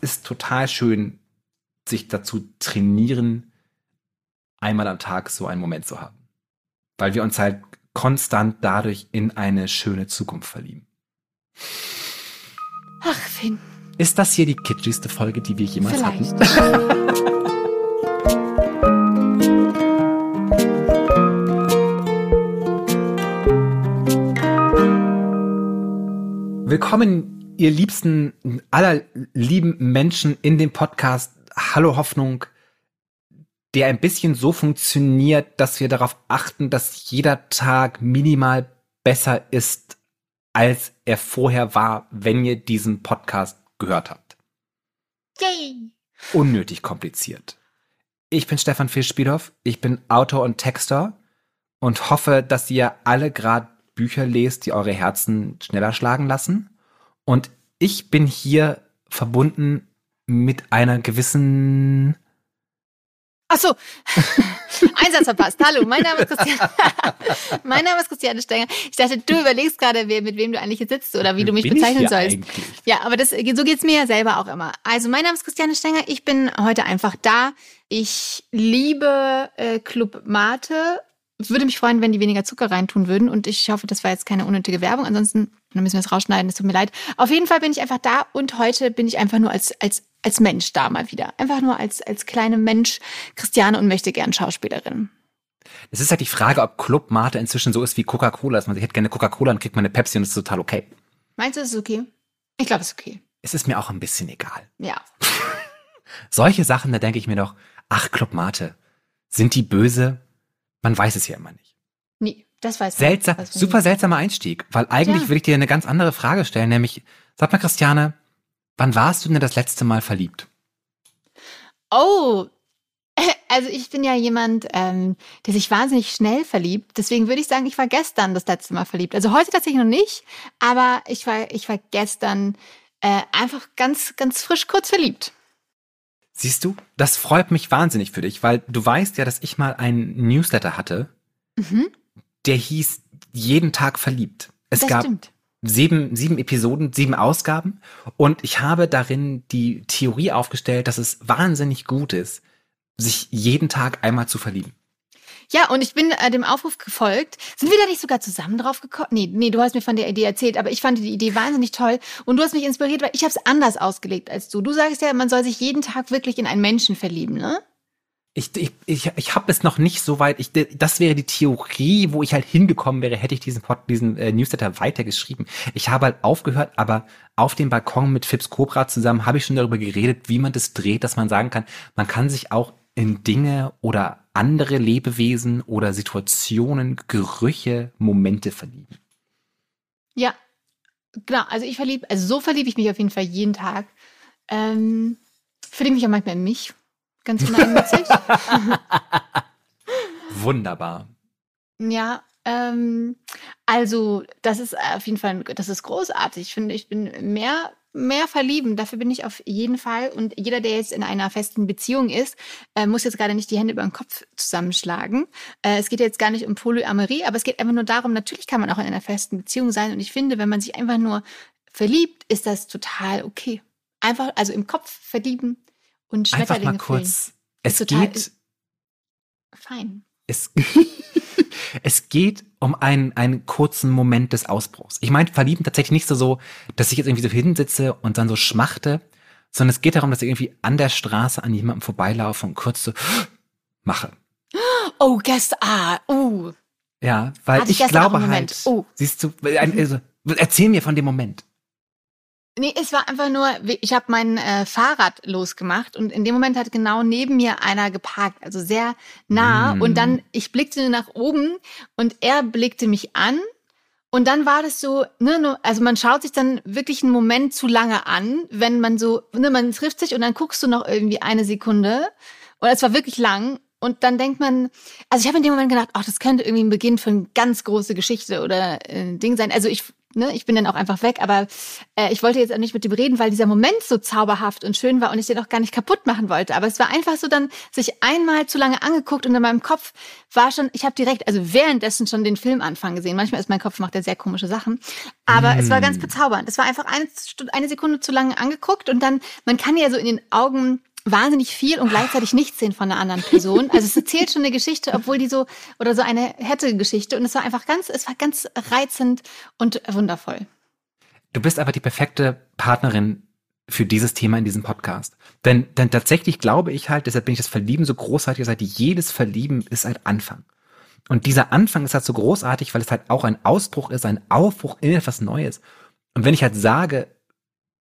ist total schön, sich dazu trainieren, einmal am Tag so einen Moment zu haben. Weil wir uns halt konstant dadurch in eine schöne Zukunft verlieben. Ach, Finn. Ist das hier die kitschigste Folge, die wir jemals Vielleicht. hatten? Willkommen, ihr liebsten aller lieben Menschen in dem Podcast Hallo Hoffnung, der ein bisschen so funktioniert, dass wir darauf achten, dass jeder Tag minimal besser ist, als er vorher war, wenn ihr diesen Podcast gehört habt. Yay. Unnötig kompliziert. Ich bin Stefan Fischspielhoff, ich bin Autor und Texter und hoffe, dass ihr alle gerade Bücher lest, die eure Herzen schneller schlagen lassen. Und ich bin hier verbunden mit einer gewissen Ach so. Einsatz verpasst. Hallo, mein Name ist Christiane. mein Name ist Christiane Stenger. Ich dachte, du überlegst gerade, wer, mit wem du eigentlich jetzt sitzt oder wie du mich Bin ich bezeichnen hier sollst. eigentlich? Ja, aber das, so geht's mir ja selber auch immer. Also, mein Name ist Christiane Stenger. Ich bin heute einfach da. Ich liebe äh, Club Mate. Es würde mich freuen, wenn die weniger Zucker reintun würden. Und ich hoffe, das war jetzt keine unnötige Werbung. Ansonsten dann müssen wir es rausschneiden. Es tut mir leid. Auf jeden Fall bin ich einfach da. Und heute bin ich einfach nur als, als, als Mensch da mal wieder. Einfach nur als, als kleine Mensch Christiane und möchte gern Schauspielerin. Es ist halt die Frage, ob Club Mate inzwischen so ist wie Coca-Cola, dass man sich hätte gerne Coca-Cola und kriegt man eine Pepsi und das ist total okay. Meinst du, es ist okay? Ich glaube, es ist okay. Es ist mir auch ein bisschen egal. Ja. Solche Sachen, da denke ich mir doch, ach Club Mate, sind die böse? Man weiß es ja immer nicht. Das weiß. Seltsam, man super seltsamer Einstieg, weil eigentlich Ja. will ich dir eine ganz andere Frage stellen, nämlich, sag mal Christiane, wann warst du denn das letzte Mal verliebt? Oh, also ich bin ja jemand, ähm, der sich wahnsinnig schnell verliebt. Deswegen würde ich sagen, ich war gestern das letzte Mal verliebt. Also heute tatsächlich noch nicht, aber ich war, ich war gestern äh, einfach ganz, ganz frisch kurz verliebt. Siehst du, das freut mich wahnsinnig für dich, weil du weißt ja, dass ich mal einen Newsletter hatte, Mhm, der hieß jeden Tag verliebt. Es das gab stimmt. sieben, sieben Episoden, sieben Ausgaben und ich habe darin die Theorie aufgestellt, dass es wahnsinnig gut ist, sich jeden Tag einmal zu verlieben. Ja, und ich bin äh, dem Aufruf gefolgt. Sind wir da nicht sogar zusammen drauf gekommen? Nee, nee, du hast mir von der Idee erzählt, aber ich fand die Idee wahnsinnig toll und du hast mich inspiriert, weil ich habe es anders ausgelegt als du. Du sagst ja, man soll sich jeden Tag wirklich in einen Menschen verlieben, ne? Ich, ich, ich, ich habe es noch nicht so weit. Ich, das wäre die Theorie, wo ich halt hingekommen wäre, hätte ich diesen, Pod, diesen äh, Newsletter weitergeschrieben. Ich habe halt aufgehört, aber auf dem Balkon mit Fips Cobra zusammen habe ich schon darüber geredet, wie man das dreht, dass man sagen kann, man kann sich auch in Dinge oder andere Lebewesen oder Situationen, Gerüche, Momente verlieben. Ja, genau. Also ich verliebe, also so verliebe ich mich auf jeden Fall jeden Tag. Ähm, verliebe mich auch manchmal in mich. Ganz uneigennützig. Wunderbar. ja, ähm, also das ist auf jeden Fall, das ist großartig. Ich finde, ich bin mehr, mehr verlieben. Dafür bin ich auf jeden Fall. Und jeder, der jetzt in einer festen Beziehung ist, äh, muss jetzt gerade nicht die Hände über den Kopf zusammenschlagen. Äh, es geht jetzt gar nicht um Polyamorie, aber es geht einfach nur darum, natürlich kann man auch in einer festen Beziehung sein. Und ich finde, wenn man sich einfach nur verliebt, ist das total okay. Einfach, also im Kopf verlieben und Einfach Schmetterlinge mal kurz. Es Ist total- geht, füllen. Fein. es, es geht um einen, einen kurzen Moment des Ausbruchs. Ich meine, verlieben tatsächlich nicht so, so, dass ich jetzt irgendwie so hinsitze und dann so schmachte, sondern es geht darum, dass ich irgendwie an der Straße an jemandem vorbeilaufe und kurz so mache. Oh, gestern, ah, uh. Ja, weil Hatte ich ich glaube halt, Oh. siehst du, also, erzähl mir von dem Moment. Nee, es war einfach nur, ich habe mein äh, Fahrrad losgemacht und in dem Moment hat genau neben mir einer geparkt, also sehr nah. Mm. Und dann, ich blickte nach oben und er blickte mich an. Und dann war das so, ne, also man schaut sich dann wirklich einen Moment zu lange an, wenn man so, ne, man trifft sich und dann guckst du noch irgendwie eine Sekunde. Und es war wirklich lang. Und dann denkt man, also ich habe in dem Moment gedacht, ach, das könnte irgendwie ein Beginn für eine ganz große Geschichte oder ein äh, Ding sein. Also ich, ne, ich bin dann auch einfach weg, aber äh, ich wollte jetzt auch nicht mit ihm reden, weil dieser Moment so zauberhaft und schön war und ich den auch gar nicht kaputt machen wollte. Aber es war einfach so dann sich einmal zu lange angeguckt und in meinem Kopf war schon, ich habe direkt, also währenddessen schon den Filmanfang gesehen. Manchmal ist mein Kopf macht ja sehr komische Sachen, aber mm. es war ganz mm. bezaubernd. Es war einfach eine, eine Sekunde zu lange angeguckt und dann, man kann ja so in den Augen wahnsinnig viel und gleichzeitig nichts sehen von einer anderen Person. Also es erzählt schon eine Geschichte, obwohl die so oder so eine hätte Geschichte und es war einfach ganz, es war ganz reizend und wundervoll. Du bist aber die perfekte Partnerin für dieses Thema in diesem Podcast. Denn, denn tatsächlich glaube ich halt, deshalb bin ich das Verlieben so großartig, seit jedes Verlieben ist ein Anfang. Und dieser Anfang ist halt so großartig, weil es halt auch ein Ausbruch ist, ein Aufbruch in etwas Neues. Und wenn ich halt sage,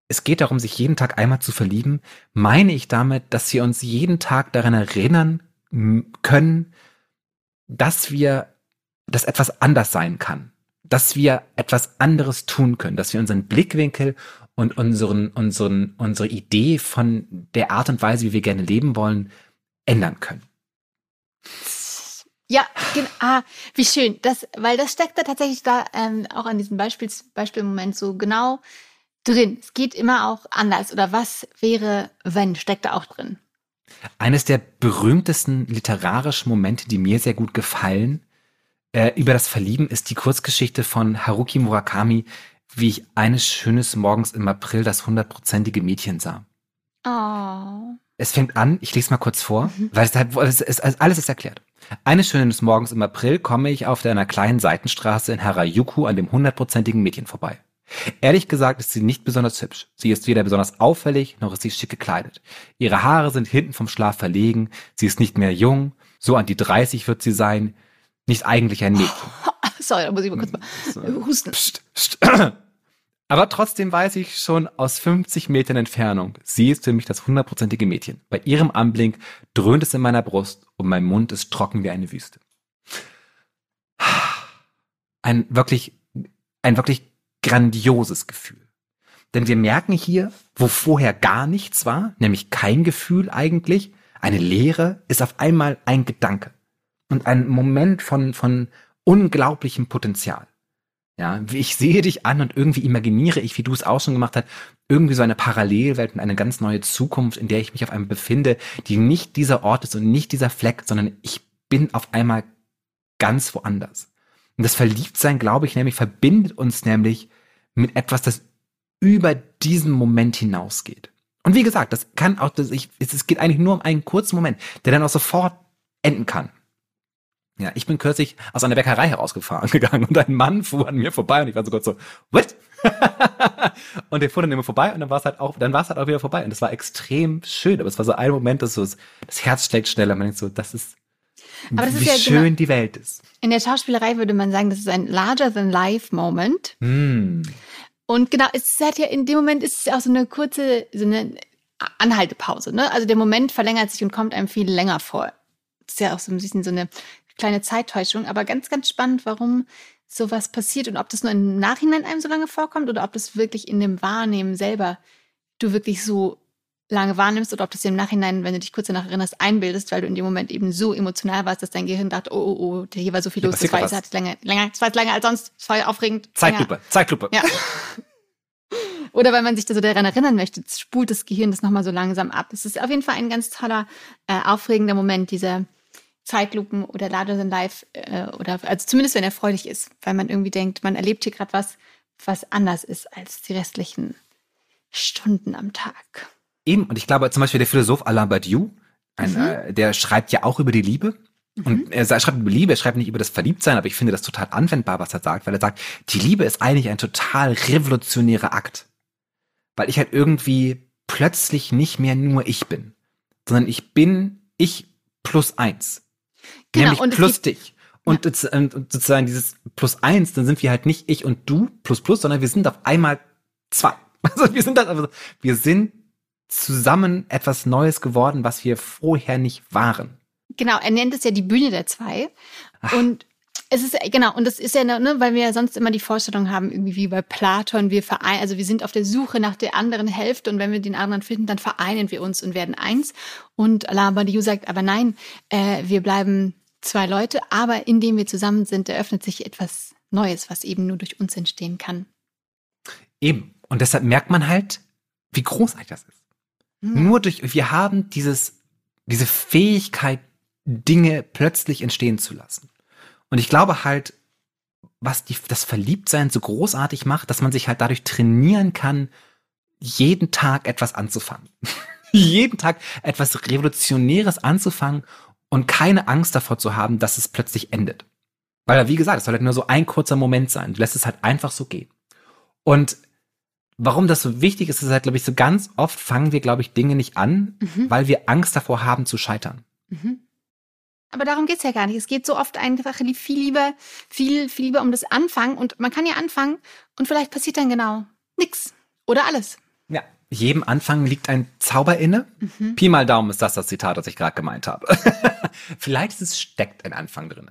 es geht darum, sich jeden Tag einmal zu verlieben, meine ich damit, dass wir uns jeden Tag daran erinnern können, dass wir, dass etwas anders sein kann, dass wir etwas anderes tun können, dass wir unseren Blickwinkel und unseren, unseren, unsere Idee von der Art und Weise, wie wir gerne leben wollen, ändern können. Ja, genau. Ah, wie schön. Das, weil das steckt da tatsächlich da ähm, auch an diesem Beispiels, Beispielmoment so genau drin. Es geht immer auch anders. Oder was wäre, wenn, steckt da auch drin. Eines der berühmtesten literarischen Momente, die mir sehr gut gefallen, äh, über das Verlieben, ist die Kurzgeschichte von Haruki Murakami, wie ich eines schönes Morgens im April das hundertprozentige Mädchen sah. Oh. Es fängt an, ich lese mal kurz vor, mhm. weil es, halt, es ist, alles ist erklärt. Eines schönen Morgens im April komme ich auf einer kleinen Seitenstraße in Harajuku an dem hundertprozentigen Mädchen vorbei. Ehrlich gesagt ist sie nicht besonders hübsch. Sie ist weder besonders auffällig, noch ist sie schick gekleidet. Ihre Haare sind hinten vom Schlaf verlegen, sie ist nicht mehr jung, so an die 30 wird sie sein, nicht eigentlich ein Mädchen. Sorry, da muss ich mal kurz mal hm, husten. Psst, psst. Aber trotzdem weiß ich schon aus 50 Metern Entfernung, sie ist für mich das hundertprozentige Mädchen. Bei ihrem Anblick dröhnt es in meiner Brust und mein Mund ist trocken wie eine Wüste. Ein wirklich, ein wirklich grandioses Gefühl. Denn wir merken hier, wo vorher gar nichts war, nämlich kein Gefühl eigentlich, eine Leere, ist auf einmal ein Gedanke und ein Moment von, von unglaublichem Potenzial. Ja, ich sehe dich an und irgendwie imaginiere ich, wie du es auch schon gemacht hast, irgendwie so eine Parallelwelt und eine ganz neue Zukunft, in der ich mich auf einmal befinde, die nicht dieser Ort ist und nicht dieser Fleck, sondern ich bin auf einmal ganz woanders. Und das Verliebtsein, glaube ich, nämlich verbindet uns nämlich mit etwas, das über diesen Moment hinausgeht. Und wie gesagt, das kann auch, das, ich, es geht eigentlich nur um einen kurzen Moment, der dann auch sofort enden kann. Ja, ich bin kürzlich aus einer Bäckerei herausgefahren gegangen und ein Mann fuhr an mir vorbei und ich war so kurz so, what? und der fuhr dann immer vorbei und dann war es halt auch, dann war es halt auch wieder vorbei und es war extrem schön, aber es war so ein Moment, dass so das Herz schlägt schneller, man denkt so, das ist aber das wie ist ja schön genau, die Welt ist. In der Schauspielerei würde man sagen, das ist ein larger-than-life-Moment. Mm. Und genau, es hat ja in dem Moment ist es ja auch so eine kurze, so eine Anhaltepause. Ne? Also der Moment verlängert sich und kommt einem viel länger vor. Das ist ja auch so ein bisschen so eine kleine Zeittäuschung, aber ganz, ganz spannend, warum sowas passiert und ob das nur im Nachhinein einem so lange vorkommt oder ob das wirklich in dem Wahrnehmen selber du wirklich so lange wahrnimmst oder ob du es im Nachhinein, wenn du dich kurz danach erinnerst, einbildest, weil du in dem Moment eben so emotional warst, dass dein Gehirn dachte, oh, oh, oh, hier war so viel los, das war, jetzt länger, länger, das war jetzt länger als sonst, das war aufregend. Zeitlupe, länger. Zeitlupe. Ja. Oder wenn man sich da so daran erinnern möchte, spult das Gehirn das nochmal so langsam ab. Es ist auf jeden Fall ein ganz toller, äh, aufregender Moment, dieser Zeitlupen oder Larger than Life, äh, oder also zumindest wenn er freudig ist, weil man irgendwie denkt, man erlebt hier gerade was, was anders ist als die restlichen Stunden am Tag. Eben, und ich glaube zum Beispiel der Philosoph Alain Badiou, ein, mhm. äh, der schreibt ja auch über die Liebe. Und mhm. er schreibt über Liebe, er schreibt nicht über das Verliebtsein, aber ich finde das total anwendbar, was er sagt, weil er sagt, die Liebe ist eigentlich ein total revolutionärer Akt. Weil ich halt irgendwie plötzlich nicht mehr nur ich bin, sondern ich bin ich plus eins. Genau, nämlich plus dich. Und, ja. und sozusagen dieses plus eins, dann sind wir halt nicht ich und du plus plus, sondern wir sind auf einmal zwei. Also wir sind halt, also wir sind zusammen etwas Neues geworden, was wir vorher nicht waren. Genau, er nennt es ja die Bühne der zwei. Ach. Und Es ist, genau, und das ist ja, ne, weil wir ja sonst immer die Vorstellung haben, irgendwie wie bei Platon, wir vereinen, also wir sind auf der Suche nach der anderen Hälfte und wenn wir den anderen finden, dann vereinen wir uns und werden eins. Und Alain Badiou sagt, aber nein, äh, wir bleiben zwei Leute, aber indem wir zusammen sind, eröffnet sich etwas Neues, was eben nur durch uns entstehen kann. Eben. Und deshalb merkt man halt, wie großartig das ist. Mhm. Nur durch, wir haben dieses, diese Fähigkeit, Dinge plötzlich entstehen zu lassen. Und ich glaube halt, was die, das Verliebtsein so großartig macht, dass man sich halt dadurch trainieren kann, jeden Tag etwas anzufangen. jeden Tag etwas Revolutionäres anzufangen und keine Angst davor zu haben, dass es plötzlich endet. Weil, wie gesagt, es soll halt nur so ein kurzer Moment sein. Du lässt es halt einfach so gehen. Und warum das so wichtig ist, ist halt, glaube ich, so ganz oft fangen wir, glaube ich, Dinge nicht an, mhm. weil wir Angst davor haben zu scheitern. Mhm. Aber darum geht's ja gar nicht. Es geht so oft einfach viel lieber, viel, viel lieber um das Anfangen. Und man kann ja anfangen und vielleicht passiert dann genau nix oder alles. Ja, jedem Anfang liegt ein Zauber inne. Mhm. Pi mal Daumen ist das das Zitat, das ich gerade gemeint habe. vielleicht ist es steckt ein Anfang drin.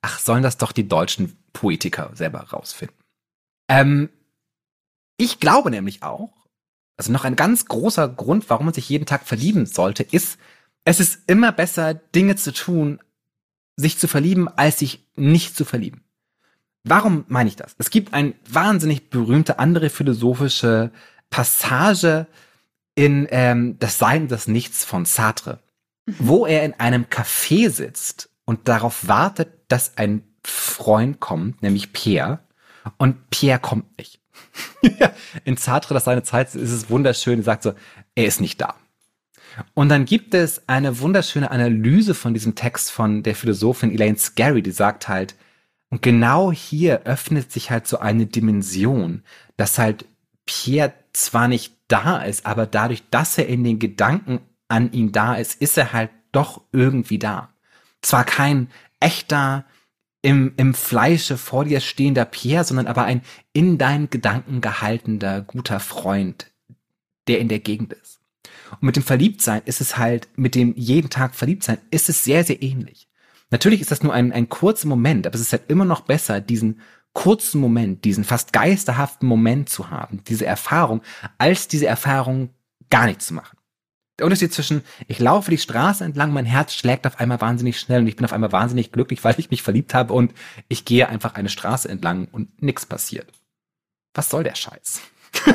Ach, sollen das doch die deutschen Poetiker selber rausfinden. Ähm, ich glaube nämlich auch, also noch ein ganz großer Grund, warum man sich jeden Tag verlieben sollte, ist, es ist immer besser, Dinge zu tun, sich zu verlieben, als sich nicht zu verlieben. Warum meine ich das? Es gibt eine wahnsinnig berühmte andere philosophische Passage in ähm, Das Sein und das Nichts von Sartre, mhm. wo er in einem Café sitzt und darauf wartet, dass ein Freund kommt, nämlich Pierre, und Pierre kommt nicht. in Sartre, das seine Zeit ist es wunderschön, er sagt so, er ist nicht da. Und dann gibt es eine wunderschöne Analyse von diesem Text von der Philosophin Elaine Scarry, die sagt halt, und genau hier öffnet sich halt so eine Dimension, dass halt Pierre zwar nicht da ist, aber dadurch, dass er in den Gedanken an ihn da ist, ist er halt doch irgendwie da. Zwar kein echter, im, im Fleische vor dir stehender Pierre, sondern aber ein in deinen Gedanken gehaltener, guter Freund, der in der Gegend ist. Und mit dem Verliebtsein ist es halt, mit dem jeden Tag Verliebtsein, ist es sehr, sehr ähnlich. Natürlich ist das nur ein, ein kurzer Moment, aber es ist halt immer noch besser, diesen kurzen Moment, diesen fast geisterhaften Moment zu haben, diese Erfahrung, als diese Erfahrung gar nichts zu machen. Der Unterschied zwischen, ich laufe die Straße entlang, mein Herz schlägt auf einmal wahnsinnig schnell und ich bin auf einmal wahnsinnig glücklich, weil ich mich verliebt habe und ich gehe einfach eine Straße entlang und nichts passiert. Was soll der Scheiß?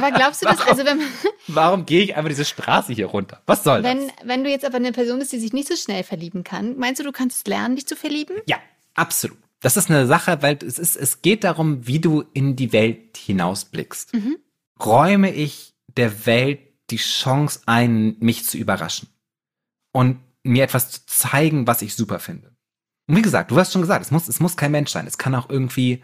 Aber glaubst du das, also wenn man. Warum gehe ich einfach diese Straße hier runter? Was soll wenn, das? Wenn du jetzt aber eine Person bist, die sich nicht so schnell verlieben kann, meinst du, du kannst lernen, dich zu verlieben? Ja, absolut. Das ist eine Sache, weil es ist, es geht darum, wie du in die Welt hinausblickst. Mhm. Räume ich der Welt die Chance ein, mich zu überraschen und mir etwas zu zeigen, was ich super finde. Und wie gesagt, du hast schon gesagt, es muss, es muss kein Mensch sein. Es kann auch irgendwie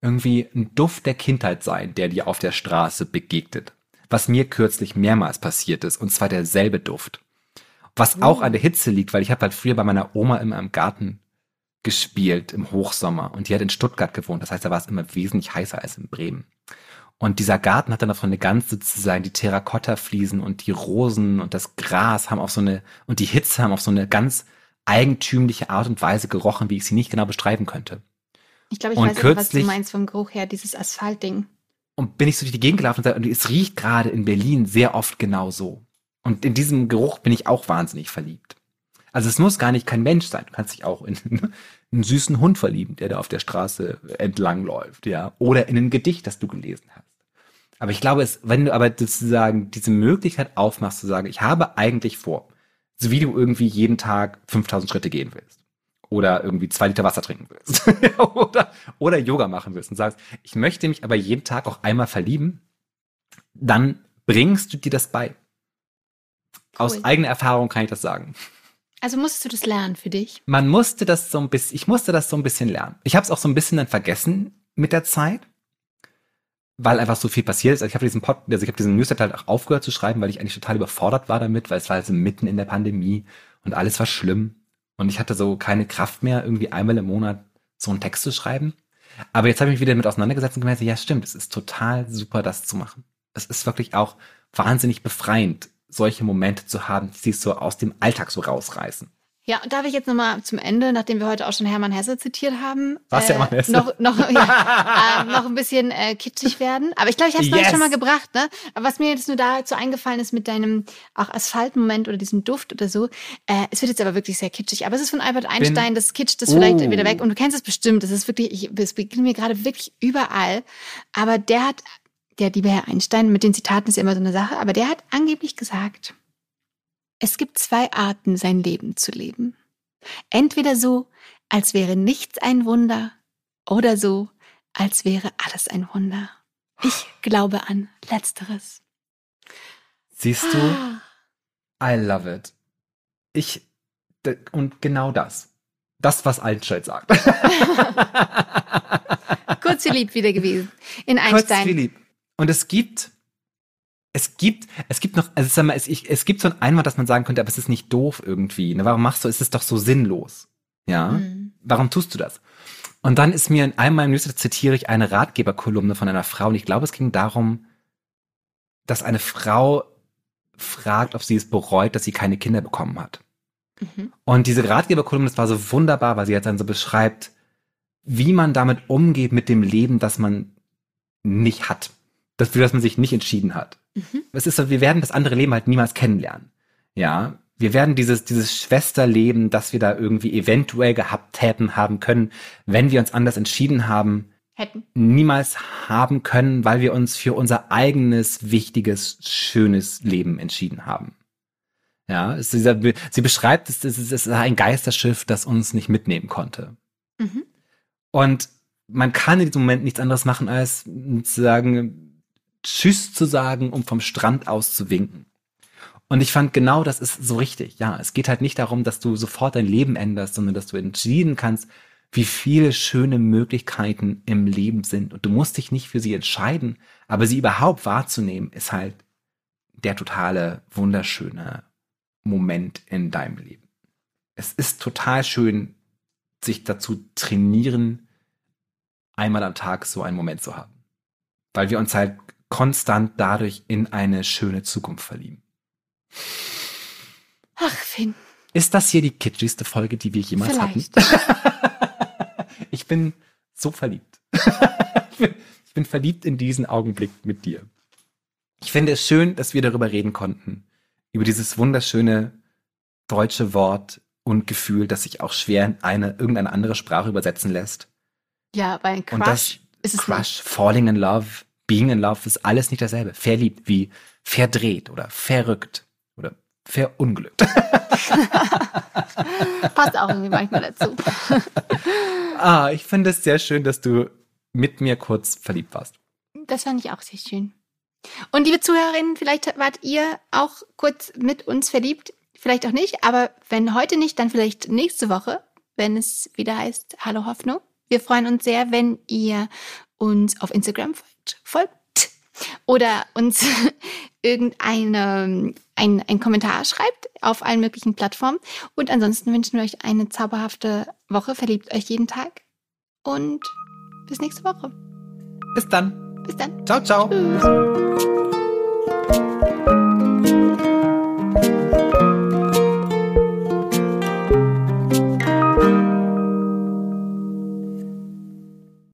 irgendwie ein Duft der Kindheit sein, der dir auf der Straße begegnet. Was mir kürzlich mehrmals passiert ist, und zwar derselbe Duft. Was auch an der Hitze liegt, weil ich habe halt früher bei meiner Oma immer im Garten gespielt im Hochsommer und die hat in Stuttgart gewohnt. Das heißt, da war es immer wesentlich heißer als in Bremen. Und dieser Garten hat dann davon eine ganze sozusagen die Terrakotta-Fliesen und die Rosen und das Gras haben auf so eine und die Hitze haben auf so eine ganz eigentümliche Art und Weise gerochen, wie ich sie nicht genau beschreiben könnte. Ich glaube, ich und weiß kürzlich, was du meinst vom Geruch her, dieses Asphaltding. Und bin ich so durch die Gegend gelaufen und es riecht gerade in Berlin sehr oft genau so. Und in diesem Geruch bin ich auch wahnsinnig verliebt. Also es muss gar nicht kein Mensch sein. Du kannst dich auch in einen süßen Hund verlieben, der da auf der Straße entlang läuft, ja. Oder in ein Gedicht, das du gelesen hast. Aber ich glaube, es, wenn du aber sozusagen diese Möglichkeit aufmachst zu sagen, ich habe eigentlich vor, so wie du irgendwie jeden Tag 5000 Schritte gehen willst oder irgendwie zwei Liter Wasser trinken willst oder, oder Yoga machen willst und sagst, ich möchte mich aber jeden Tag auch einmal verlieben, dann bringst du dir das bei. Aus cool. eigener Erfahrung kann ich das sagen. Also musstest du das lernen für dich? Man musste das so ein bisschen, ich musste das so ein bisschen lernen. Ich habe es auch so ein bisschen dann vergessen mit der Zeit, weil einfach so viel passiert ist. Also ich habe diesen Pod, also ich habe diesen Newsletter halt auch aufgehört zu schreiben, weil ich eigentlich total überfordert war damit, weil es war also mitten in der Pandemie und alles war schlimm. Und ich hatte so keine Kraft mehr, irgendwie einmal im Monat so einen Text zu schreiben. Aber jetzt habe ich mich wieder damit auseinandergesetzt und gemerkt, ja stimmt, es ist total super, das zu machen. Es ist wirklich auch wahnsinnig befreiend, solche Momente zu haben, die sich so aus dem Alltag so rausreißen. Ja, und darf ich jetzt nochmal zum Ende, nachdem wir heute auch schon Hermann Hesse zitiert haben, Was, äh, Hermann Hesse? noch, noch, ja, äh, noch ein bisschen äh, kitschig werden. Aber ich glaube, ich habe es Yes. schon mal gebracht. Ne? Aber was mir jetzt nur dazu eingefallen ist mit deinem auch Asphaltmoment oder diesem Duft oder so, äh, es wird jetzt aber wirklich sehr kitschig. Aber es ist von Albert Einstein, das kitscht vielleicht Oh. wieder weg. Und du kennst es bestimmt. Das ist wirklich, ich, es begegnet mir gerade wirklich überall. Aber der hat, der liebe Herr Einstein, mit den Zitaten ist ja immer so eine Sache, aber der hat angeblich gesagt, es gibt zwei Arten, sein Leben zu leben. Entweder so, als wäre nichts ein Wunder, oder so, als wäre alles ein Wunder. Ich glaube an Letzteres. Siehst du? I love it. Ich, und genau das. Das, was Einstein sagt. Kurz verliebt wieder gewesen. In Kurz Einstein. Philipp. Und es gibt, es gibt, es gibt noch, also sag mal, es, ich, es gibt so ein Einwand, dass man sagen könnte, aber es ist nicht doof irgendwie. Ne? Warum machst du, es ist doch so sinnlos. Ja? Mhm. Warum tust du das? Und dann ist mir in einem meiner Newsletter zitiere ich eine Ratgeberkolumne von einer Frau und ich glaube, es ging darum, dass eine Frau fragt, ob sie es bereut, dass sie keine Kinder bekommen hat. Mhm. Und diese Ratgeberkolumne, das war so wunderbar, weil sie jetzt dann so beschreibt, wie man damit umgeht mit dem Leben, das man nicht hat. Das, für das man sich nicht entschieden hat. Mhm. Es ist so, wir werden das andere Leben halt niemals kennenlernen. Ja. Wir werden dieses, dieses Schwesterleben, das wir da irgendwie eventuell gehabt hätten, haben können, wenn wir uns anders entschieden haben, Hätten. niemals haben können, weil wir uns für unser eigenes, wichtiges, schönes Leben entschieden haben. Ja, dieser, sie beschreibt, es ist, es ist ein Geisterschiff, das uns nicht mitnehmen konnte. Mhm. Und man kann in diesem Moment nichts anderes machen, als zu sagen, Tschüss zu sagen, um vom Strand aus zu winken. Und ich fand genau das ist so richtig. Ja, es geht halt nicht darum, dass du sofort dein Leben änderst, sondern dass du entschieden kannst, wie viele schöne Möglichkeiten im Leben sind. Und du musst dich nicht für sie entscheiden, aber sie überhaupt wahrzunehmen, ist halt der totale, wunderschöne Moment in deinem Leben. Es ist total schön, sich dazu trainieren, einmal am Tag so einen Moment zu haben. Weil wir uns halt konstant dadurch in eine schöne Zukunft verlieben. Ach, Finn. Ist das hier die kitschigste Folge, die wir jemals Vielleicht. hatten? ich bin so verliebt. ich, bin, verliebt in diesen Augenblick mit dir. Ich finde es schön, dass wir darüber reden konnten. Über dieses wunderschöne deutsche Wort und Gefühl, das sich auch schwer in eine, irgendeine andere Sprache übersetzen lässt. Ja, bei einem Und das Crush ist es Crush, Falling in Love, Being in Love ist alles nicht dasselbe. Verliebt wie verdreht oder verrückt oder verunglückt. Passt auch irgendwie manchmal dazu. ah, ich finde es sehr schön, dass du mit mir kurz verliebt warst. Das fand ich auch sehr schön. Und liebe Zuhörerinnen, vielleicht wart ihr auch kurz mit uns verliebt. Vielleicht auch nicht, aber wenn heute nicht, dann vielleicht nächste Woche, wenn es wieder heißt Hallo Hoffnung. Wir freuen uns sehr, wenn ihr uns auf Instagram folgt, folgt oder uns irgendeine ein, ein Kommentar schreibt auf allen möglichen Plattformen. Und ansonsten wünschen wir euch eine zauberhafte Woche. Verliebt euch jeden Tag und bis nächste Woche. Bis dann. Bis dann. Ciao, ciao. Tschüss.